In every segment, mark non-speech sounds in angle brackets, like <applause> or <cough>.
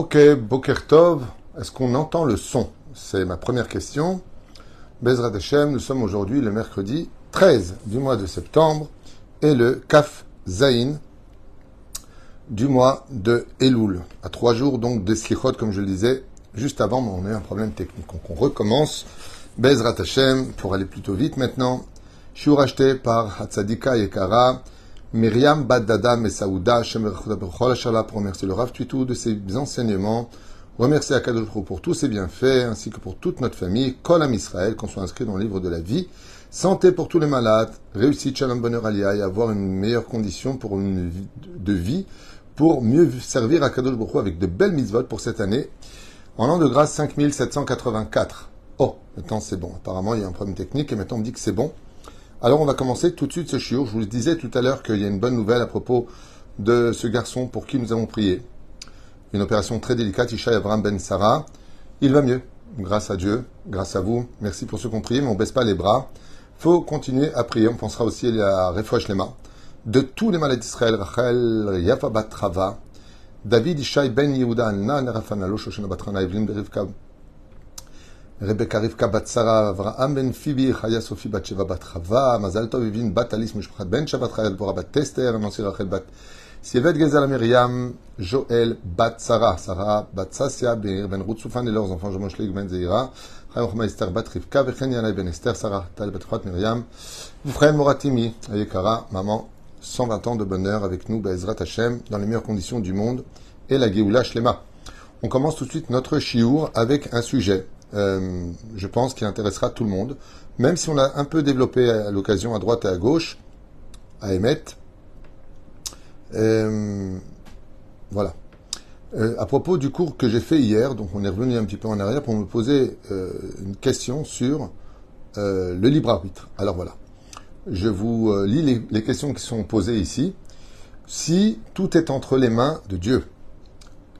Ok, Boker Tov, est-ce qu'on entend le son? C'est ma première question. Bezrat Hashem, nous sommes aujourd'hui le mercredi 13 du mois de septembre et le Kaf Zain du mois de Elul. À trois jours donc des Slichot, comme je le disais juste avant, mais on a eu un problème technique. Donc on recommence. Bezrat Hashem, pour aller plutôt vite maintenant. Je suis racheté par Hatzadika Yekara. Myriam Badada Mesaouda, pour remercier le Rav Tuitou de ses enseignements, remercier Akadosh pour tous ses bienfaits, ainsi que pour toute notre famille, Kolam Israël, qu'on soit inscrit dans le livre de la vie, santé pour tous les malades, réussite, shalom, bonheur, alia, et avoir une meilleure condition pour une vie de vie, pour mieux servir Akadosh avec de belles mitzvot pour cette année, en l'an de grâce 5784. Oh, maintenant c'est bon. Apparemment, il y a un problème technique et maintenant on me dit que c'est bon. Alors on va commencer tout de suite ce shiur. Je vous le disais tout à l'heure qu'il y a une bonne nouvelle à propos de ce garçon pour qui nous avons prié. Une opération très délicate, Ishaï Abraham Ben Sarah. Il va mieux, grâce à Dieu, grâce à vous. Merci pour ceux qui ont prié, mais on baisse pas les bras. faut continuer à prier. On pensera aussi à Refouach Lema. De tous les malades d'Israël, Rachel, Yafa Batrava, David Ishaï Ben Yehuda, Alna, Nerafanalo, Shoshana Batrana, Rebecca Rivka Batsara Avraham Ben Fibi Chaya Sofi Bat Sheva Bat Chava Mazal Tov Ben Shabbat Chayel Bora Bat Tester Nancy Rachel Bat Sylvette Miriam Joël Bat Sarah Sarah Beir Ben Rutsoufan et leurs enfants Jomon Shleig Ben Zeira Chaim Esther Bat Rivka Ben Esther Sarah Tal Bat Miriam Moratimi Ayekara Maman 120 ans de bonheur avec nous Bezrat Hashem dans les meilleures conditions du monde et la Geoula Shlema. On commence tout de suite notre chiour avec un sujet euh, je pense qu'il intéressera tout le monde, même si on a un peu développé à l'occasion à droite et à gauche, à émettre. Euh, voilà. Euh, à propos du cours que j'ai fait hier, donc on est revenu un petit peu en arrière pour me poser une question sur le libre arbitre. Alors voilà, je vous lis les questions qui sont posées ici. Si tout est entre les mains de Dieu,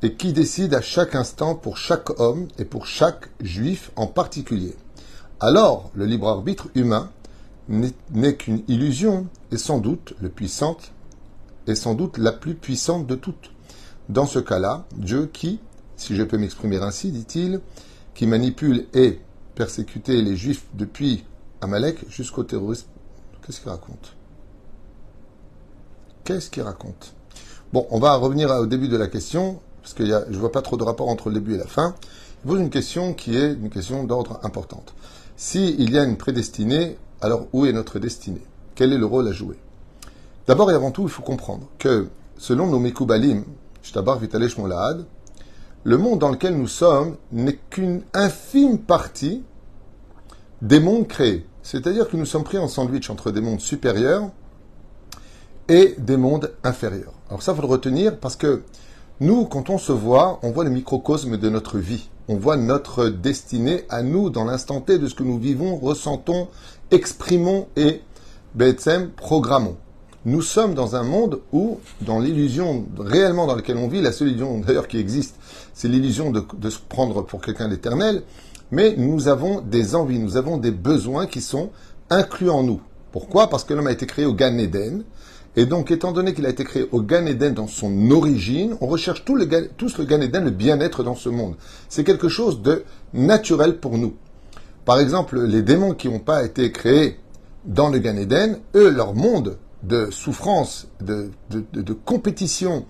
et qui décide à chaque instant pour chaque homme et pour chaque juif en particulier. Alors, le libre arbitre humain n'est qu'une illusion et sans doute le puissante est sans doute la plus puissante de toutes. Dans ce cas-là, Dieu qui, si je peux m'exprimer ainsi, dit-il, qui manipule et persécutait les juifs depuis Amalek jusqu'au terrorisme. Qu'est-ce qu'il raconte? Qu'est-ce qu'il raconte? Bon, on va revenir au début de la question parce que je ne vois pas trop de rapport entre le début et la fin, il pose une question qui est une question d'ordre importante. S'il y a une prédestinée, alors où est notre destinée? Quel est le rôle à jouer? D'abord et avant tout, il faut comprendre que, selon nos Mekoubalim, Shtabar Vitalesh Molahad, le monde dans lequel nous sommes n'est qu'une infime partie des mondes créés. C'est-à-dire que nous sommes pris en sandwich entre des mondes supérieurs et des mondes inférieurs. Alors ça, il faut le retenir parce que nous, quand on se voit, on voit le microcosme de notre vie. On voit notre destinée à nous dans l'instant T de ce que nous vivons, ressentons, exprimons et, BSM, programmons. Nous sommes dans un monde où, dans l'illusion réellement dans laquelle on vit, la seule illusion d'ailleurs qui existe, c'est l'illusion de, de, se prendre pour quelqu'un d'éternel, mais nous avons des envies, nous avons des besoins qui sont inclus en nous. Pourquoi? Parce que l'homme a été créé au Gan Eden, et donc, étant donné qu'il a été créé au Gan Eden dans son origine, on recherche tous le Gan Eden, le bien-être dans ce monde. C'est quelque chose de naturel pour nous. Par exemple, les démons qui n'ont pas été créés dans le Gan Eden, eux, leur monde de souffrance, de, compétition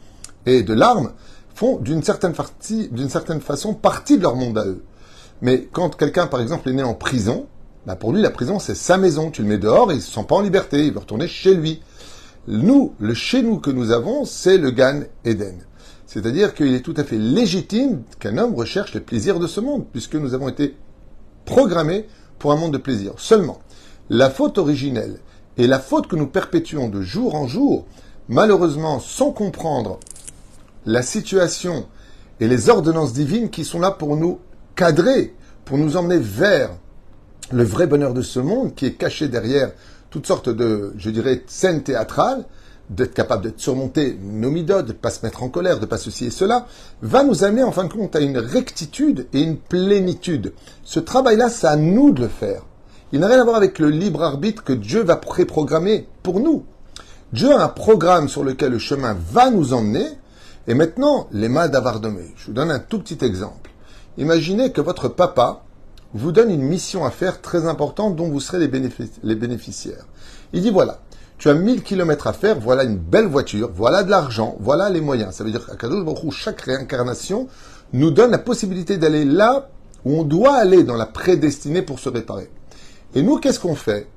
et de larmes font d'une certaine, façon partie de leur monde à eux. Mais quand quelqu'un, par exemple, est né en prison, bah pour lui, la prison, c'est sa maison. Tu le mets dehors il ne se sent pas en liberté. Il veut retourner chez lui. Nous, le chez nous que nous avons, c'est le Gan Eden. C'est-à-dire qu'il est tout à fait légitime qu'un homme recherche les plaisirs de ce monde, puisque nous avons été programmés pour un monde de plaisir. Seulement, la faute originelle et la faute que nous perpétuons de jour en jour, malheureusement sans comprendre la situation et les ordonnances divines qui sont là pour nous cadrer, pour nous emmener vers le vrai bonheur de ce monde qui est caché derrière toutes sortes de, je dirais, scènes théâtrales, d'être capable de surmonter nos midotes, de ne pas se mettre en colère, de ne pas ceci et cela, va nous amener en fin de compte à une rectitude et une plénitude. Ce travail-là, c'est à nous de le faire. Il n'a rien à voir avec le libre arbitre que Dieu va préprogrammer pour nous. Dieu a un programme sur lequel le chemin va nous emmener, Et maintenant, les mal d'avardomé. Je vous donne un tout petit exemple. Imaginez que votre papa vous donne une mission à faire très importante dont vous serez les, bénéficiaires. Il dit voilà, tu as 1000 kilomètres à faire, voilà une belle voiture, voilà de l'argent, voilà les moyens. Ça veut dire qu'à chaque réincarnation nous donne la possibilité d'aller là où on doit aller dans la prédestinée pour se réparer. Et nous, qu'est-ce qu'on fait?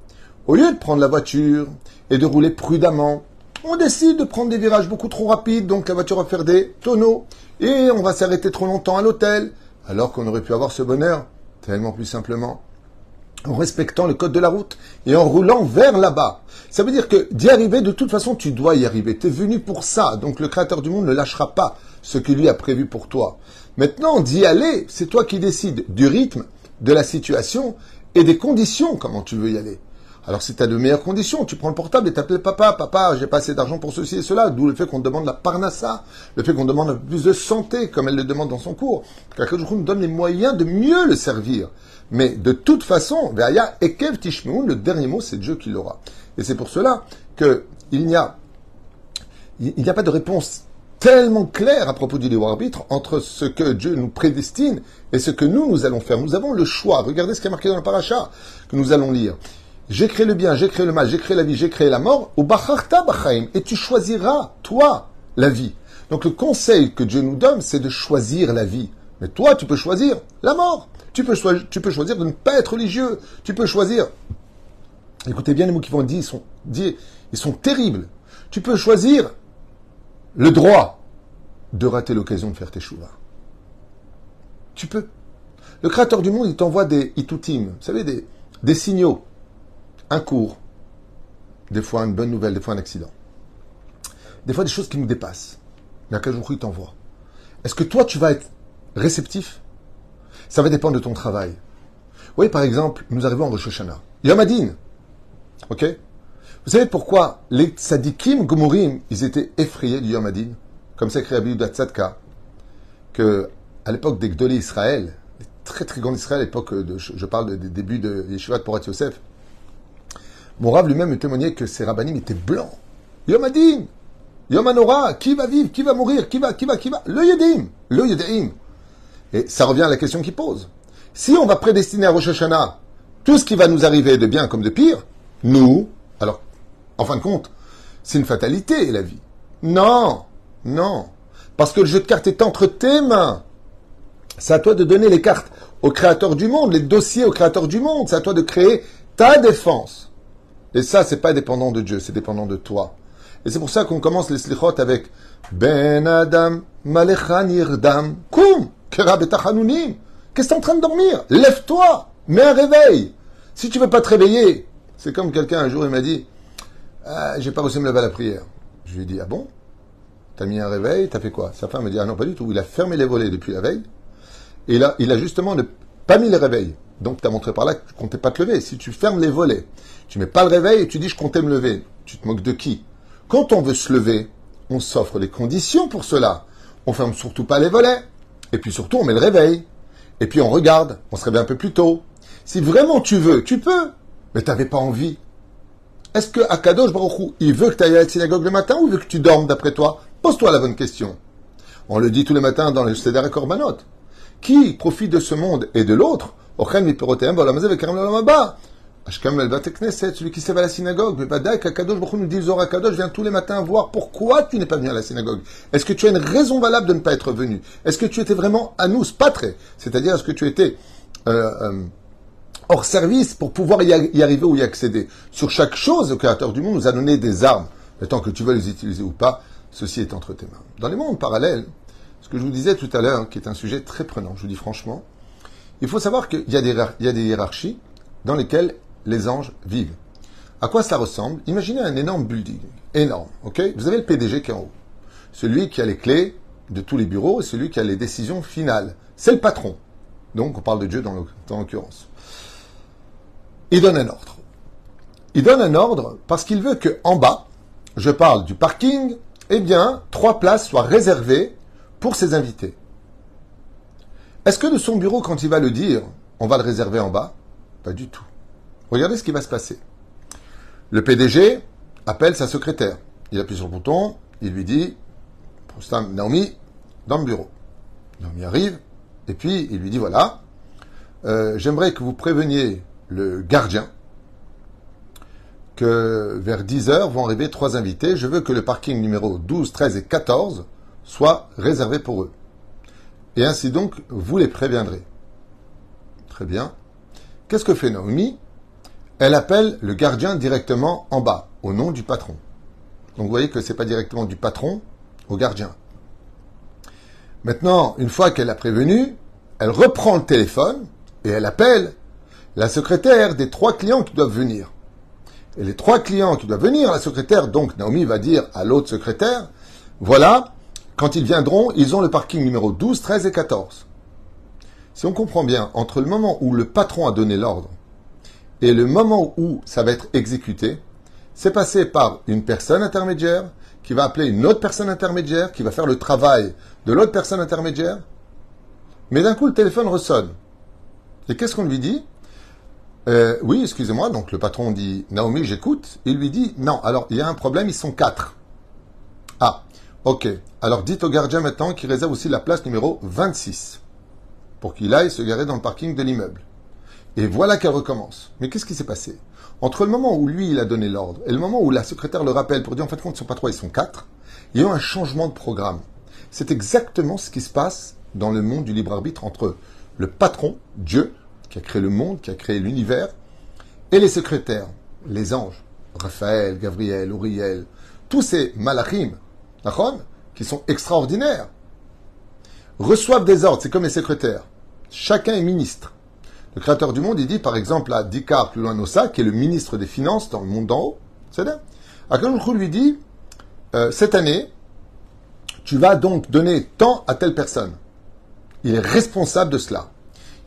Au lieu de prendre la voiture et de rouler prudemment, on décide de prendre des virages beaucoup trop rapides, donc la voiture va faire des tonneaux, et on va s'arrêter trop longtemps à l'hôtel, alors qu'on aurait pu avoir ce bonheur tellement plus simplement en respectant le code de la route et en roulant vers là-bas. Ça veut dire que d'y arriver, de toute façon, tu dois y arriver. Tu es venu pour ça. Donc le Créateur du monde ne lâchera pas ce qu'il lui a prévu pour toi. Maintenant, d'y aller, c'est toi qui décides du rythme, de la situation et des conditions, comment tu veux y aller. Alors si tu de meilleures conditions, tu prends le portable et t'appelles papa, papa, j'ai pas assez d'argent pour ceci et cela, d'où le fait qu'on demande la parnassa, le fait qu'on demande plus de santé, comme elle le demande dans son cours. Quelqu'un nous donne les moyens de mieux le servir. Mais de toute façon, Veaya Ekev Tishmeun, le dernier mot, c'est Dieu qui l'aura. Et c'est pour cela qu'il n'y a, il n'y a pas de réponse tellement claire à propos du libre arbitre entre ce que Dieu nous prédestine et ce que nous, nous allons faire. Nous avons le choix. Regardez ce qui est marqué dans le paracha que nous allons lire. J'ai créé le bien, j'ai créé le mal, j'ai créé la vie, j'ai créé la mort, au Bacharta Bachaim, et tu choisiras, toi, la vie. Donc le conseil que Dieu nous donne, c'est de choisir la vie. Mais toi, tu peux choisir la mort. Tu peux, choisir, tu peux choisir de ne pas être religieux. Tu peux choisir. Écoutez bien les mots qui vont dire, ils sont, ils sont terribles. Tu peux choisir le droit de rater l'occasion de faire tes chouvas. Tu peux. Le créateur du monde, il t'envoie des itutim, vous savez, des signaux un cours, des fois une bonne nouvelle, des fois un accident, des fois des choses qui nous dépassent. Mais à quel jour il t'envoie Est-ce que toi, tu vas être réceptif? Ça va dépendre de ton travail. Vous voyez, par exemple, nous arrivons en Rosh Hashanah. Yom Adin. Ok? Vous savez pourquoi les tzadikim gomurim, ils étaient effrayés du Yom Adin? Comme ça écrit Abiyuda Tzadka, que à l'époque des Gdoli Israël, très très grands Israël, à l'époque, de, je parle des débuts de Yeshiva de Porat Yosef, mon rave lui-même me témoignait que ces rabbinim étaient blancs. Yom Adin, Yom qui va vivre, qui va mourir, qui va, qui va, qui va? Le Yedim, le Yedim. Et ça revient à la question qu'il pose. Si on va prédestiner à Rosh Hashanah tout ce qui va nous arriver de bien comme de pire, nous, alors, en fin de compte, c'est une fatalité, la vie. Non, non. Parce que le jeu de cartes est entre tes mains. C'est à toi de donner les cartes au créateur du monde, les dossiers au créateur du monde. C'est à toi de créer ta défense. Et ça, c'est pas dépendant de Dieu, c'est dépendant de toi. Et c'est pour ça qu'on commence les slichot avec Ben Adam, Malechan Irdam, Koum, Qu'est-ce que tu es en train de dormir? Lève-toi, mets un réveil. Si tu veux pas te réveiller, c'est comme quelqu'un un jour, il m'a dit ah, J'ai pas réussi à me lever à la prière. Je lui ai dit Ah bon? T'as mis un réveil, t'as fait quoi? Sa femme me dit Ah non, pas du tout. Il a fermé les volets depuis la veille. Et là, il a justement pas mis les réveils. Donc, tu as montré par là tu comptais pas te lever. Si tu fermes les volets, tu mets pas le réveil et tu dis je comptais me lever. Tu te moques de qui? Quand on veut se lever, on s'offre les conditions pour cela. On ferme surtout pas les volets. Et puis surtout, on met le réveil. Et puis on regarde. On se réveille un peu plus tôt. Si vraiment tu veux, tu peux. Mais tu n'avais pas envie. Est-ce que Akadosh Baruch il veut que tu ailles à la synagogue le matin ou il veut que tu dormes d'après toi? Pose-toi la bonne question. On le dit tous les matins dans le Seder Korbanot. Qui profite de ce monde et de l'autre? Celui qui s'est à la synagogue, mais Badaï, Kakadosh, beaucoup nous dit, Zora Kadosh, viens tous les matins voir pourquoi tu n'es pas venu à la synagogue. Est-ce que tu as une raison valable de ne pas être venu? Est-ce que tu étais vraiment à nous, pas très C'est-à-dire, est-ce que tu étais euh, euh, hors service pour pouvoir y, arriver ou y accéder? Sur chaque chose, le Créateur du monde nous a donné des armes. Le que tu veux les utiliser ou pas, ceci est entre tes mains. Dans les mondes parallèles, ce que je vous disais tout à l'heure, qui est un sujet très prenant, je vous dis franchement, il faut savoir qu'il y, a des hiérarchies dans lesquelles les anges vivent. À quoi ça ressemble? Imaginez un énorme building, énorme, ok? Vous avez le PDG qui est en haut, celui qui a les clés de tous les bureaux et celui qui a les décisions finales. C'est le patron. Donc on parle de Dieu dans l'occurrence. Il donne un ordre. Il donne un ordre parce qu'il veut que en bas, je parle du parking, eh bien, trois places soient réservées pour ses invités. Est-ce que de son bureau, quand il va le dire, on va le réserver en bas? Pas du tout. Regardez ce qui va se passer. Le PDG appelle sa secrétaire. Il appuie sur le bouton, il lui dit Naomi dans le bureau. Naomi arrive, et puis il lui dit voilà, euh, j'aimerais que vous préveniez le gardien que vers 10 heures vont arriver trois invités. Je veux que le parking numéro 12, 13 et 14 soit réservé pour eux. Et ainsi donc, vous les préviendrez. Très bien. Qu'est-ce que fait Naomi? Elle appelle le gardien directement en bas, au nom du patron. Donc vous voyez que ce n'est pas directement du patron au gardien. Maintenant, une fois qu'elle a prévenu, elle reprend le téléphone et elle appelle la secrétaire des trois clients qui doivent venir. Et les trois clients qui doivent venir, la secrétaire, donc Naomi va dire à l'autre secrétaire, voilà, quand ils viendront, ils ont le parking numéro 12, 13 et 14. Si on comprend bien, entre le moment où le patron a donné l'ordre et le moment où ça va être exécuté, c'est passé par une personne intermédiaire qui va appeler une autre personne intermédiaire, qui va faire le travail de l'autre personne intermédiaire. Mais d'un coup, le téléphone ressonne. Et qu'est-ce qu'on lui dit? Euh, Oui, excusez-moi. Donc le patron dit Naomi, j'écoute. Il lui dit non. Alors il y a un problème. Ils sont quatre. Ah, ok. Alors dites au gardien maintenant qu'il réserve aussi la place numéro 26 pour qu'il aille se garer dans le parking de l'immeuble. Et voilà qu'elle recommence. Mais qu'est-ce qui s'est passé? Entre le moment où lui, il a donné l'ordre et le moment où la secrétaire le rappelle pour dire en fait, compte, ils sont pas trois, ils sont quatre, il y a eu un changement de programme. C'est exactement ce qui se passe dans le monde du libre arbitre entre le patron, Dieu, qui a créé le monde, qui a créé l'univers, et les secrétaires, les anges, Raphaël, Gabriel, Uriel, tous ces malachim, qui sont extraordinaires, reçoivent des ordres, c'est comme les secrétaires. Chacun est ministre. Le créateur du monde, il dit par exemple à Dikar plus loin Nossa, qui est le ministre des Finances dans le monde d'en haut, c'est là. Akadosh lui dit euh, cette année, tu vas donc donner tant à telle personne. Il est responsable de cela.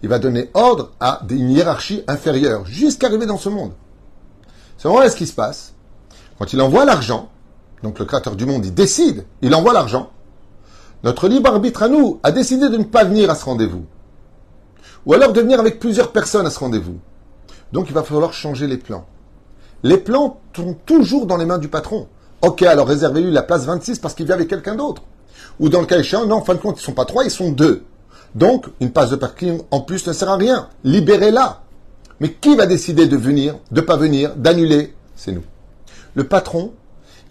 Il va donner ordre à une hiérarchie inférieure jusqu'à arriver dans ce monde. C'est vraiment ce qui se passe. Quand il envoie l'argent, donc le créateur du monde, il décide, il envoie l'argent. Notre libre arbitre à nous a décidé de ne pas venir à ce rendez-vous. Ou alors de venir avec plusieurs personnes à ce rendez-vous. Donc il va falloir changer les plans. Les plans sont toujours dans les mains du patron. Ok, alors réservez-lui la place 26 parce qu'il vient avec quelqu'un d'autre. Ou dans le cas échéant, non, en fin de compte, ils ne sont pas trois, ils sont deux. Donc, une place de parking en plus ne sert à rien. Libérez-la. Mais qui va décider de venir, de pas venir, d'annuler? C'est nous. Le patron,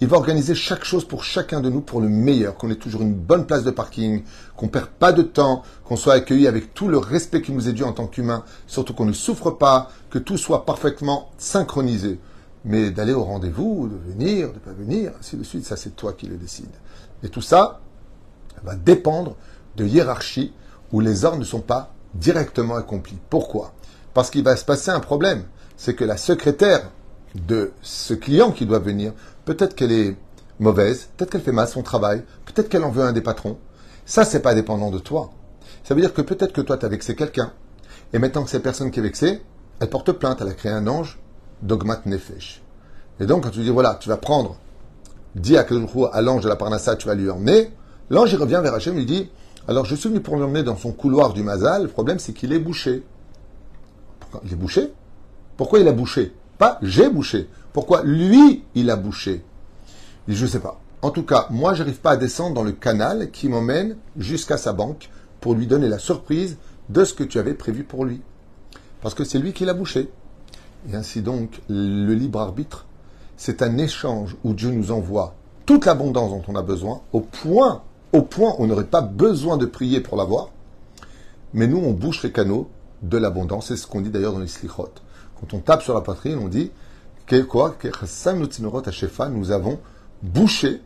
il va organiser chaque chose pour chacun de nous pour le meilleur, qu'on ait toujours une bonne place de parking, qu'on perd pas de temps, qu'on soit accueilli avec tout le respect qui nous est dû en tant qu'humain, surtout qu'on ne souffre pas, que tout soit parfaitement synchronisé. Mais d'aller au rendez-vous, de venir, de pas venir, ainsi de suite, ça c'est toi qui le décides. Et tout ça va dépendre de hiérarchie où les ordres ne sont pas directement accomplis. Pourquoi? Parce qu'il va se passer un problème. C'est que la secrétaire de ce client qui doit venir, peut-être qu'elle est mauvaise, peut-être qu'elle fait mal son travail, peut-être qu'elle en veut un des patrons. Ça, c'est pas dépendant de toi. Ça veut dire que peut-être que toi, tu as vexé quelqu'un, et maintenant que cette personne qui est vexée, elle porte plainte, elle a créé un ange, dogmat nefesh. Et donc, quand tu dis, voilà, tu vas prendre, dis à à l'ange de la Parnassa, tu vas lui emmener, l'ange, il revient vers Hachem, il dit, alors je suis venu pour l'emmener dans son couloir du Mazal. Le problème, c'est qu'il est bouché. Pourquoi? Il est bouché? Pourquoi il a bouché? Pas j'ai bouché. Pourquoi lui, il a bouché? Je ne sais pas. En tout cas, moi, je n'arrive pas à descendre dans le canal qui m'emmène jusqu'à sa banque pour lui donner la surprise de ce que tu avais prévu pour lui. Parce que c'est lui qui l'a bouché. Et ainsi donc, le libre arbitre, c'est un échange où Dieu nous envoie toute l'abondance dont on a besoin, au point au point où on n'aurait pas besoin de prier pour l'avoir. Mais nous, on bouche les canaux de l'abondance. C'est ce qu'on dit d'ailleurs dans les slichot. Quand on tape sur la poitrine, on dit quoi Nous avons bouché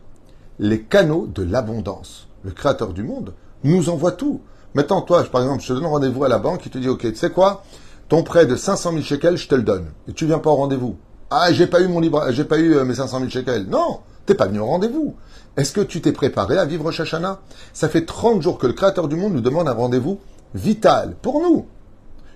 les canaux de l'abondance. Le créateur du monde nous envoie tout. Maintenant, toi, par exemple, je te donne rendez-vous à la banque, il te dit, OK, tu sais quoi Ton prêt de 500 000 shekels, je te le donne. Et tu viens pas au rendez-vous. Ah, j'ai pas eu mon libre, j'ai pas eu euh, mes 500 000 shekels. Non, t'es pas venu au rendez-vous. Est-ce que tu t'es préparé à vivre Shashana Ça fait 30 jours que le Créateur du monde nous demande un rendez-vous vital pour nous.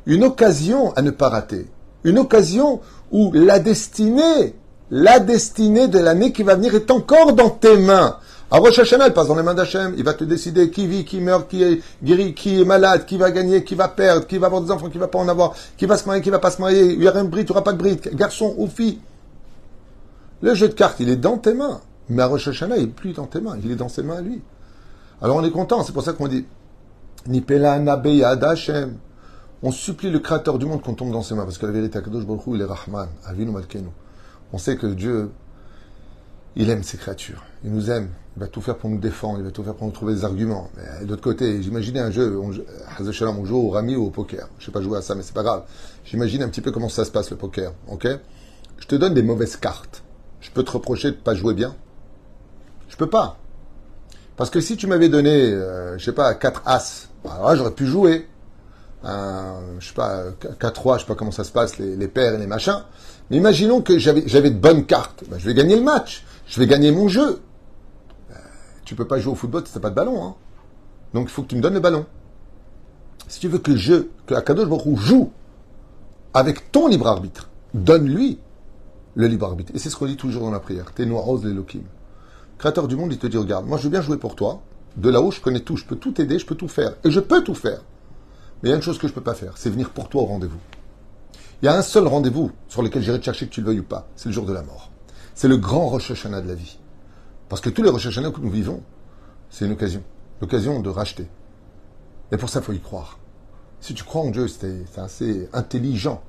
Une occasion à ne pas rater. Une occasion où la destinée, la destinée de l'année qui va venir est encore dans tes mains. À Rosh Hashanah, elle passe dans les mains d'Hachem. Il va te décider qui vit, qui meurt, qui est guéri, qui est malade, qui va gagner, qui va perdre, qui va avoir des enfants, qui va pas en avoir, qui va se marier, qui va pas se marier. Il y aura un bride, il n'y aura pas de bride, garçon ou fille. Le jeu de cartes, il est dans tes mains. Mais à Hashanah, il n'est plus dans tes mains, il est dans ses mains à lui. Alors on est content, c'est pour ça qu'on dit Nipela Hashem. On supplie le Créateur du monde qu'on tombe dans ses mains, parce que la vérité, Akadosh Baruch il est Rahman, Avinu Malkenu. On sait que Dieu, il aime ses créatures. Il nous aime. Il va tout faire pour nous défendre. Il va tout faire pour nous trouver des arguments. Mais de l'autre côté, j'imaginais un jeu, on, on joue au rami ou au poker. Je sais pas jouer à ça, mais c'est pas grave. J'imagine un petit peu comment ça se passe le poker. Ok? Je te donne des mauvaises cartes. Je peux te reprocher de pas jouer bien? Je peux pas. Parce que si tu m'avais donné, euh, je sais pas, 4 as, alors là j'aurais pu jouer. Un, je sais pas, 4-3, je sais pas comment ça se passe, les, les paires et les machins. Mais imaginons que j'avais, de bonnes cartes. Ben, je vais gagner le match. Je vais gagner mon jeu. Ben, tu peux pas jouer au football si t'as pas de ballon. Hein. Donc il faut que tu me donnes le ballon. Si tu veux que je, que Akadosh Baruch joue avec ton libre arbitre, donne-lui le libre arbitre. Et c'est ce qu'on dit toujours dans la prière. T'es rose l'Elohim. Créateur du monde, il te dit, regarde, moi je veux bien jouer pour toi. De là-haut, je connais tout. Je peux tout aider, je peux tout faire. Et je peux tout faire. Mais il y a une chose que je peux pas faire, c'est venir pour toi au rendez-vous. Il y a un seul rendez-vous sur lequel j'irai te chercher que tu le veuilles ou pas. C'est le jour de la mort. C'est le grand Rosh Hashanah de la vie. Parce que tous les Rosh que nous vivons, c'est une occasion. L'occasion de racheter. Et pour ça, il faut y croire. Si tu crois en Dieu, c'est assez intelligent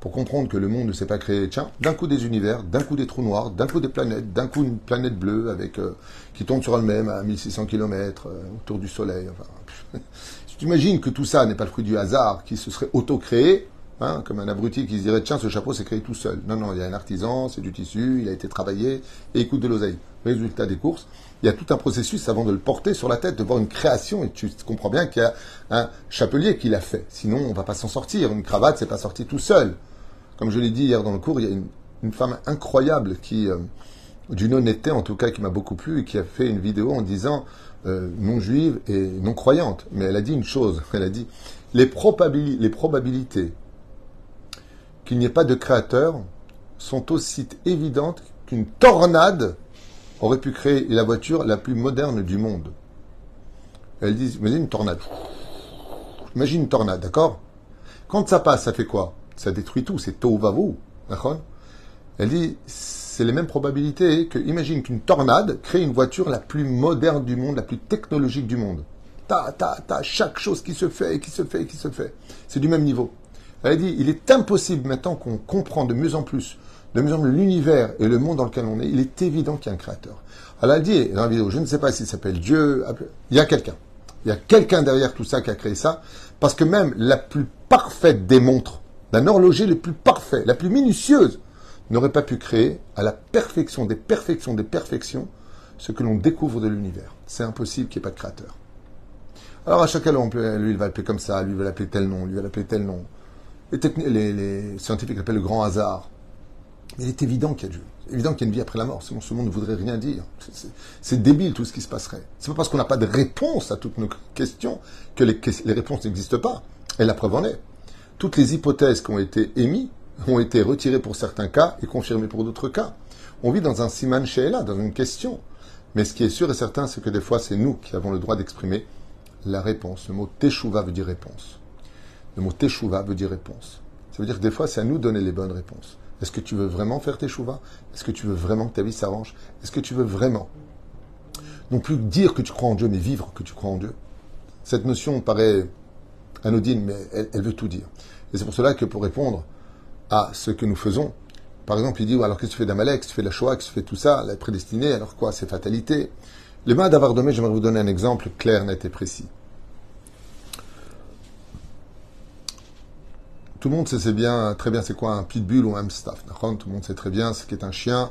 pour comprendre que le monde ne s'est pas créé, tiens, d'un coup des univers, d'un coup des trous noirs, d'un coup des planètes, d'un coup une planète bleue avec euh, qui tombe sur elle-même à 1600 km euh, autour du Soleil. Enfin, <laughs> tu imagines que tout ça n'est pas le fruit du hasard, qui se serait auto-créé, Hein, comme un abruti qui se dirait tiens ce chapeau s'est créé tout seul. Non non, il y a un artisan, c'est du tissu, il a été travaillé et il coûte de l'oseille. Résultat des courses, il y a tout un processus avant de le porter sur la tête, de voir une création et tu comprends bien qu'il y a un chapelier qui l'a fait. Sinon on va pas s'en sortir. Une cravate c'est pas sorti tout seul. Comme je l'ai dit hier dans le cours, il y a une, femme incroyable qui euh, d'une honnêteté en tout cas qui m'a beaucoup plu et qui a fait une vidéo en disant euh, non juive et non croyante. Mais elle a dit une chose. <laughs> Elle a dit les, probabilités qu'il n'y ait pas de créateur sont aussi évidentes qu'une tornade aurait pu créer la voiture la plus moderne du monde. Elle dit, imagine une tornade. Imagine une tornade, d'accord? Quand ça passe, ça fait quoi? Ça détruit tout, c'est tôt vavo, d'accord? Elle dit, c'est les mêmes probabilités que, imagine qu'une tornade crée une voiture la plus moderne du monde, la plus technologique du monde. Ta, ta, ta, chaque chose qui se fait, qui se fait, qui se fait. C'est du même niveau. Elle a dit, il est impossible maintenant qu'on comprend de mieux en plus, de mieux en plus l'univers et le monde dans lequel on est, il est évident qu'il y a un créateur. Elle a dit dans la vidéo, je ne sais pas s'il s'appelle Dieu, il y a quelqu'un. Il y a quelqu'un derrière tout ça qui a créé ça, parce que même la plus parfaite des montres, d'un horloger le plus parfait, la plus minutieuse, n'aurait pas pu créer à la perfection des perfections des perfections ce que l'on découvre de l'univers. C'est impossible qu'il n'y ait pas de créateur. Alors à chacun, lui, il va l'appeler comme ça, lui, il va l'appeler tel nom, lui, il va l'appeler tel nom. Les, scientifiques l'appellent le grand hasard. Mais il est évident qu'il y a Dieu. évident qu'il y a une vie après la mort. Sinon, ce monde ne voudrait rien dire. C'est débile tout ce qui se passerait. C'est pas parce qu'on n'a pas de réponse à toutes nos questions que les, réponses n'existent pas. Et la preuve en est. Toutes les hypothèses qui ont été émises ont été retirées pour certains cas et confirmées pour d'autres cas. On vit dans un siman she'ela, dans une question. Mais ce qui est sûr et certain, c'est que des fois, c'est nous qui avons le droit d'exprimer la réponse. Le mot teshuva veut dire réponse. Le mot teshuva veut dire réponse. Ça veut dire que des fois, c'est à nous de donner les bonnes réponses. Est-ce que tu veux vraiment faire teshuva? Est-ce que tu veux vraiment que ta vie s'arrange? Est-ce que tu veux vraiment? Non plus dire que tu crois en Dieu, mais vivre que tu crois en Dieu Cette notion paraît anodine, mais elle, veut tout dire. Et c'est pour cela que pour répondre à ce que nous faisons, par exemple, il dit, alors qu'est-ce que tu fais d'Amalek, tu fais la Shoah, tu fais tout ça, la prédestinée, alors quoi, c'est fatalité. Les mains d'avoir donné, j'aimerais vous donner un exemple clair, net et précis. Tout le monde sait bien, très bien c'est quoi un pitbull ou un staff. Tout le monde sait très bien ce qu'est un chien,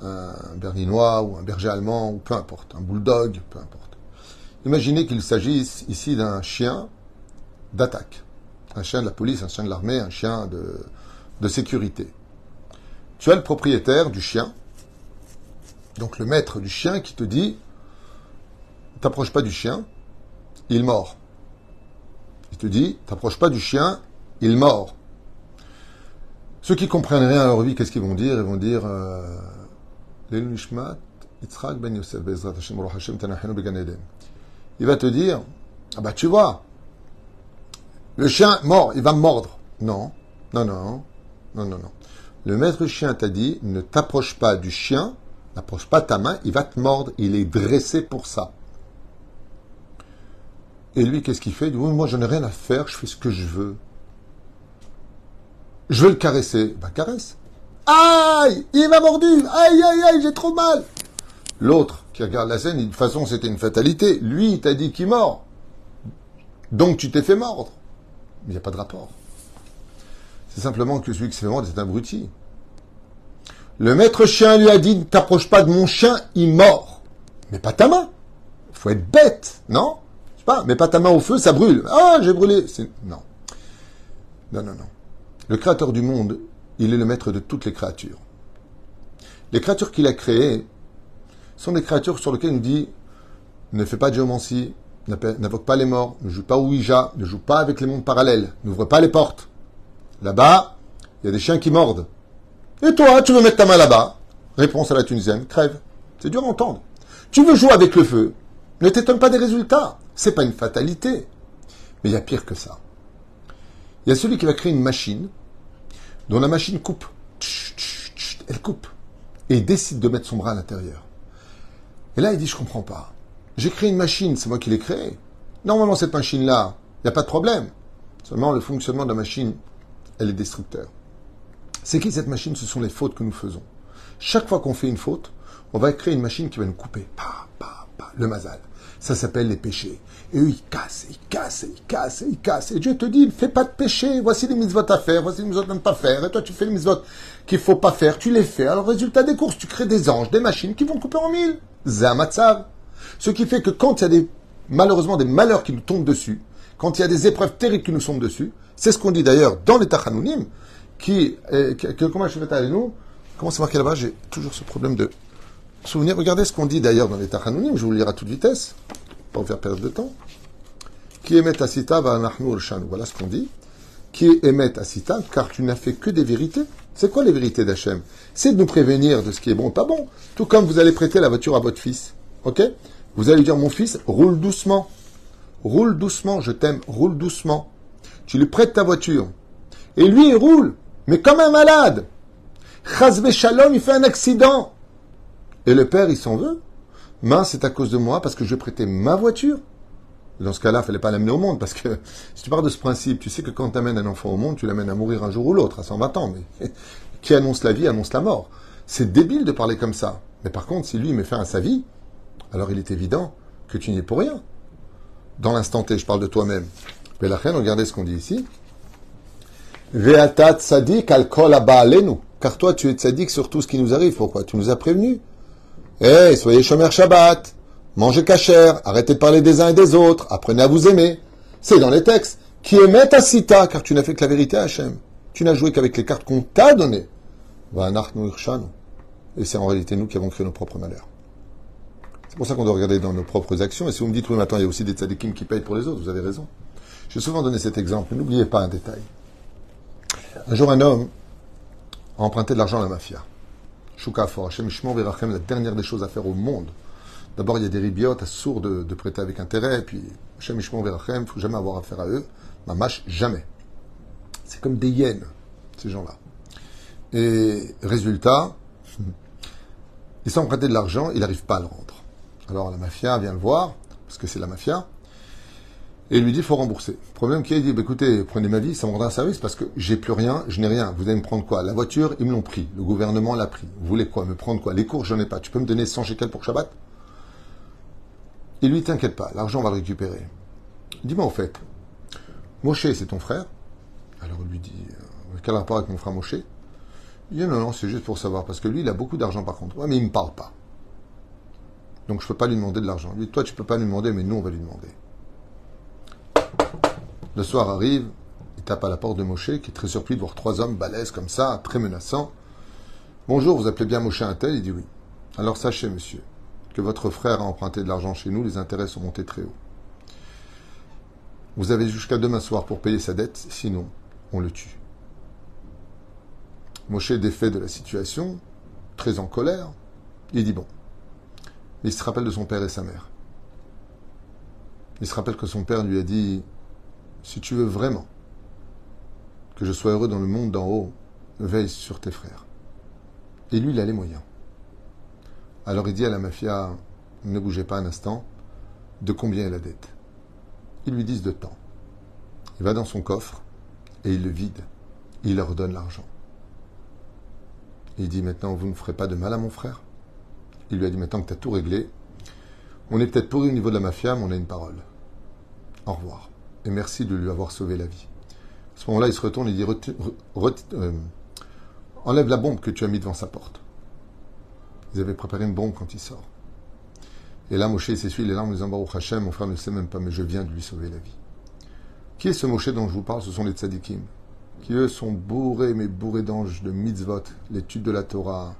un berlinois ou un berger allemand ou peu importe, un bulldog, peu importe. Imaginez qu'il s'agisse ici d'un chien d'attaque, un chien de la police, un chien de l'armée, un chien de, de sécurité. Tu as le propriétaire du chien, donc le maître du chien qui te dit t'approches pas du chien, il mord. Il te dit t'approches pas du chien, il mord. Ceux qui comprennent rien à leur vie, qu'est-ce qu'ils vont dire? Ils vont dire euh, ben Il va te dire Ah bah tu vois, le chien mord, il va mordre. Non, non, non, non, non, non. Le maître chien t'a dit Ne t'approche pas du chien, n'approche pas ta main, il va te mordre, il est dressé pour ça. Et lui, qu'est-ce qu'il fait? Il dit, oui, moi, je n'ai rien à faire, je fais ce que je veux. Je veux le caresser. Bah, caresse. Aïe Il m'a mordu Aïe, aïe, aïe, j'ai trop mal L'autre, qui regarde la scène, de toute façon, c'était une fatalité. Lui, il t'a dit qu'il mord. Donc, tu t'es fait mordre. Il n'y a pas de rapport. C'est simplement que celui qui s'est fait c'est un abruti. Le maître chien lui a dit, ne t'approche pas de mon chien, il mord. Mais pas ta main. Faut être bête, non? Je sais pas, mets pas ta main au feu, ça brûle. Ah, j'ai brûlé. Non. Non, non, non. Le créateur du monde, il est le maître de toutes les créatures. Les créatures qu'il a créées sont des créatures sur lesquelles il dit ne fais pas de géomancie, n'invoque pas les morts, ne joue pas au Ouija, ne joue pas avec les mondes parallèles, n'ouvre pas les portes. Là-bas, il y a des chiens qui mordent. Et toi, tu veux mettre ta main là-bas? Réponse à la tunisienne, crève. C'est dur à entendre. Tu veux jouer avec le feu? Ne t'étonne pas des résultats. C'est pas une fatalité. Mais il y a pire que ça. Il y a celui qui va créer une machine dont la machine coupe. Elle coupe. Et il décide de mettre son bras à l'intérieur. Et là, il dit, je comprends pas. J'ai créé une machine, c'est moi qui l'ai créée. Normalement, cette machine-là, il n'y a pas de problème. Seulement, le fonctionnement de la machine, elle est destructeur. C'est qui cette machine? Ce sont les fautes que nous faisons. Chaque fois qu'on fait une faute, on va créer une machine qui va nous couper. Le mazal. Ça s'appelle les péchés. Et eux, ils cassent, ils cassent, ils cassent, ils cassent. Et Dieu te dit, fais pas de péché. Voici les mitzvot à faire, voici les mitzvot à ne pas faire. Et toi, tu fais les mitzvot qu'il faut pas faire, tu les fais. Alors, résultat des courses, tu crées des anges, des machines qui vont couper en mille. Zamatsav. Ce qui fait que quand il y a des, malheureusement, des malheurs qui nous tombent dessus, quand il y a des épreuves terribles qui nous tombent dessus, c'est ce qu'on dit d'ailleurs dans les Tachanounim, qui, que, comment je fais à nous, comment c'est marqué là-bas, j'ai toujours ce problème de souvenir. Regardez ce qu'on dit d'ailleurs dans les Tachanounim, je vous le à toute vitesse, pour vous faire perdre de temps. Qui émet asita va. Voilà ce qu'on dit. Qui émet asita, car tu n'as fait que des vérités. C'est quoi les vérités d'Hachem? C'est de nous prévenir de ce qui est bon et pas bon. Tout comme vous allez prêter la voiture à votre fils. Ok? Vous allez lui dire, mon fils, roule doucement. Roule doucement, je t'aime, roule doucement. Tu lui prêtes ta voiture. Et lui, il roule, mais comme un malade. Chazbe Shalom, il fait un accident. Et le père, il s'en veut. Mince, c'est à cause de moi parce que je prêter ma voiture. Dans ce cas-là, il fallait pas l'amener au monde parce que <laughs> si tu pars de ce principe, tu sais que quand tu amènes un enfant au monde, tu l'amènes à mourir un jour ou l'autre, à 120 ans. Mais <laughs> qui annonce la vie annonce la mort. C'est débile de parler comme ça. Mais par contre, si lui met fin à sa vie, alors il est évident que tu n'y es pour rien. Dans l'instant T, je parle de toi-même. Mais regardez ce qu'on dit ici. Ve'atat sadik al kol Car toi, tu es sadique sur tout ce qui nous arrive. Pourquoi? Tu nous as prévenus. Eh, soyez chômeurs Shabbat. Mangez cachère, arrêtez de parler des uns et des autres, apprenez à vous aimer. C'est dans les textes. Qui émet ta car tu n'as fait que la vérité Hachem. Tu n'as joué qu'avec les cartes qu'on t'a données. Et c'est en réalité nous qui avons créé nos propres malheurs. C'est pour ça qu'on doit regarder dans nos propres actions. Et si vous me dites, oui, maintenant, il y a aussi des tzadikim qui payent pour les autres, vous avez raison. J'ai souvent donné cet exemple. N'oubliez pas un détail. Un jour, un homme a emprunté de l'argent à la mafia. Shukafor, Hashem Verachem, la dernière des choses à faire au monde D'abord, il y a des ribiotes sourds de, prêter avec intérêt, et puis, Hashem Ishmon Verachem, il ne faut jamais avoir affaire à eux. Mamash, jamais. C'est comme des hyènes, ces gens-là. Et résultat, <laughs> il s'est emprunté de l'argent, il n'arrive pas à le rendre. Alors la mafia vient le voir, parce que c'est la mafia, et lui dit il faut rembourser. Le problème qui est, il dit bah, écoutez, prenez ma vie, ça me rendra un service parce que j'ai plus rien, je n'ai rien. Vous allez me prendre quoi? La voiture, ils me l'ont pris. Le gouvernement l'a pris. Vous voulez quoi? Me prendre quoi? Les cours, j'en ai pas. Tu peux me donner 100 shekels pour Shabbat? Il lui, t'inquiète pas, l'argent va le récupérer. Dis-moi au fait, Moshe, c'est ton frère Alors il lui dit, euh, quel rapport avec mon frère Moshe? Il dit, non, non, c'est juste pour savoir, parce que lui, il a beaucoup d'argent par contre. Ouais, mais il ne me parle pas. Donc je ne peux pas lui demander de l'argent. Lui, toi, tu ne peux pas lui demander, mais nous, on va lui demander. Le soir arrive, il tape à la porte de Moshe, qui est très surpris de voir trois hommes balèzes comme ça, très menaçants. Bonjour, vous appelez bien Moshe un tel? Il dit oui. Alors sachez, monsieur, que votre frère a emprunté de l'argent chez nous, les intérêts sont montés très haut. Vous avez jusqu'à demain soir pour payer sa dette, sinon on le tue. Moshe défait de la situation, très en colère, il dit bon. Il se rappelle de son père et sa mère. Il se rappelle que son père lui a dit Si tu veux vraiment que je sois heureux dans le monde d'en haut, veille sur tes frères. Et lui, il a les moyens. Alors il dit à la mafia, ne bougez pas un instant, de combien est la dette? Ils lui disent de temps. Il va dans son coffre et il le vide. Il leur donne l'argent. Il dit maintenant, vous ne ferez pas de mal à mon frère? Il lui a dit maintenant que tu as tout réglé. On est peut-être pourri au niveau de la mafia, mais on a une parole. Au revoir. Et merci de lui avoir sauvé la vie. À ce moment-là, il se retourne et dit euh, Enlève la bombe que tu as mis devant sa porte. Ils avaient préparé une bombe quand il sort. Et là, Moshe s'essuie les larmes en disant Baruch Hashem, mon frère ne sait même pas, mais je viens de lui sauver la vie. Qui est ce Moshe dont je vous parle? Ce sont les tzadikim, qui eux sont bourrés, mais bourrés d'anges, de mitzvot, l'étude de la Torah,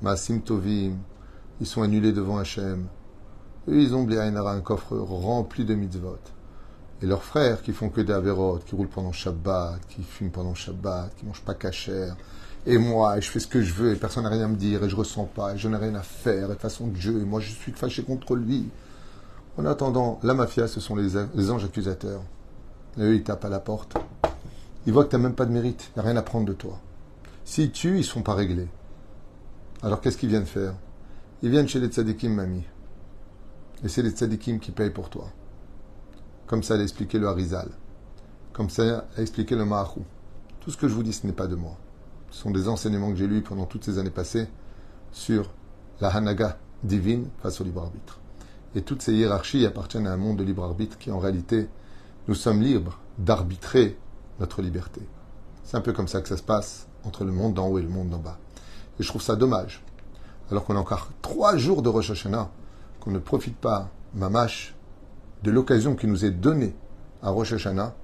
Maasim Tovim, ils sont annulés devant Hachem. Eux, ils ont un coffre rempli de mitzvot. Et leurs frères qui font que des avérotes, qui roulent pendant Shabbat, qui fument pendant Shabbat, qui mangent pas cachère. Et moi, je fais ce que je veux, et personne n'a rien à me dire, et je ressens pas, et je n'ai rien à faire, et façon de jeu, et moi je suis fâché contre lui. En attendant, la mafia, ce sont les, anges accusateurs. Et eux, ils tapent à la porte. Ils voient que tu n'as même pas de mérite, il n'y a rien à prendre de toi. S'ils tuent, ils ne sont pas réglés. Alors qu'est-ce qu'ils viennent faire? Ils viennent chez les tzadikim, mamie. Et c'est les tzadikim qui payent pour toi. Comme ça l'a expliqué le Harizal. Comme ça a expliqué le Mahou. Tout ce que je vous dis, ce n'est pas de moi. Ce sont des enseignements que j'ai lus pendant toutes ces années passées sur la Hanaga divine face au libre arbitre. Et toutes ces hiérarchies appartiennent à un monde de libre arbitre qui, en réalité, nous sommes libres d'arbitrer notre liberté. C'est un peu comme ça que ça se passe entre le monde d'en haut et le monde d'en bas. Et je trouve ça dommage, alors qu'on a encore trois jours de Rosh Hashanah, qu'on ne profite pas, mamache, de l'occasion qui nous est donnée à Rosh Hashanah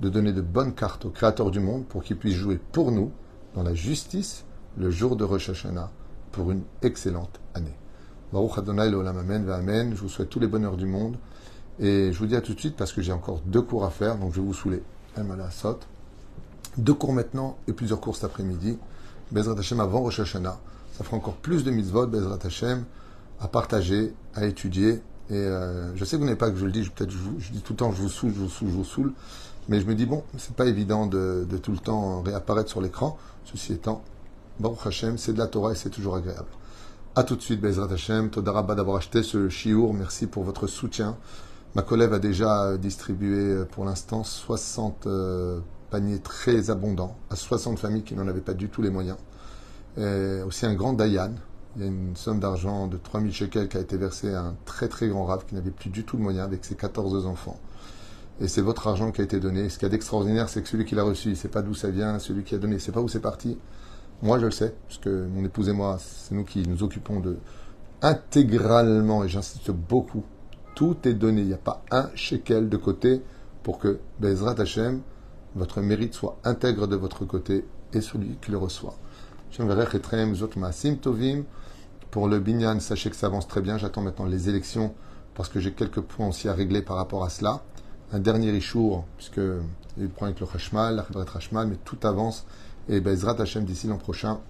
de donner de bonnes cartes au Créateur du monde pour qu'il puisse jouer pour nous dans la justice le jour de Rosh Hashanah pour une excellente année. Baruch Adonai Olam Amen Amen. Je vous souhaite tous les bonheurs du monde. Et je vous dis à tout de suite parce que j'ai encore deux cours à faire, donc je vais vous saouler. Deux cours maintenant et plusieurs cours cet après-midi. Bezrat Hashem avant Rosh Hashanah. Ça fera encore plus de mitzvot, Bezrat Hashem, à partager, à étudier. Et euh, je sais que vous n'avez pas que je le dis, peut-être je, dis tout le temps je vous saoule, je vous saoule, je vous saoule. Mais je me dis, bon, c'est pas évident de, tout le temps réapparaître sur l'écran. Ceci étant, Baruch Hashem, c'est de la Torah et c'est toujours agréable. A tout de suite, Bezrat Hashem. Todarabba d'avoir acheté ce chiour. Merci pour votre soutien. Ma collègue a déjà distribué euh, pour l'instant 60 euh, paniers très abondants à 60 familles qui n'en avaient pas du tout les moyens. Et aussi un grand Dayan. Il y a une somme d'argent de 3000 shekels qui a été versée à un très très grand rave qui n'avait plus du tout de moyens avec ses 14 enfants et c'est votre argent qui a été donné. Ce qu'il y a d'extraordinaire, c'est que celui qui l'a reçu, il ne sait pas d'où ça vient, celui qui a donné, il ne sait pas où c'est parti. Moi, je le sais, parce que mon épouse et moi, c'est nous qui nous occupons de intégralement, et j'insiste beaucoup, tout est donné. Il n'y a pas un shekel de côté pour que Bezrat Hashem, votre mérite soit intègre de votre côté et celui qui le reçoit. Pour le binyan, sachez que ça avance très bien. J'attends maintenant les élections parce que j'ai quelques points aussi à régler par rapport à cela un dernier Ishour, puisque il prend avec le Hashmal, la mais tout avance. Et Bezrat Hashem, d'ici l'an prochain,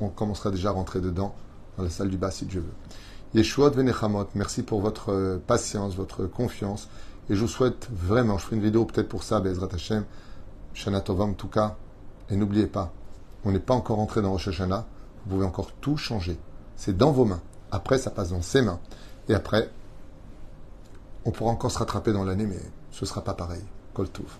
on commencera déjà à rentrer dedans, dans la salle du bas, si Dieu veut. Yeshuot Venechamot, merci pour votre euh, patience, votre confiance. Et je vous souhaite vraiment, je ferai une vidéo peut-être pour ça, Bezrat Hashem, Shana Tovam, en tout cas. Et n'oubliez pas, on n'est pas encore entré dans Rosh Hashanah, vous pouvez encore tout changer. C'est dans vos mains. Après, ça passe dans ses mains. Et après, on pourra encore se rattraper dans l'année, mais ce ne sera pas pareil. Coltouf.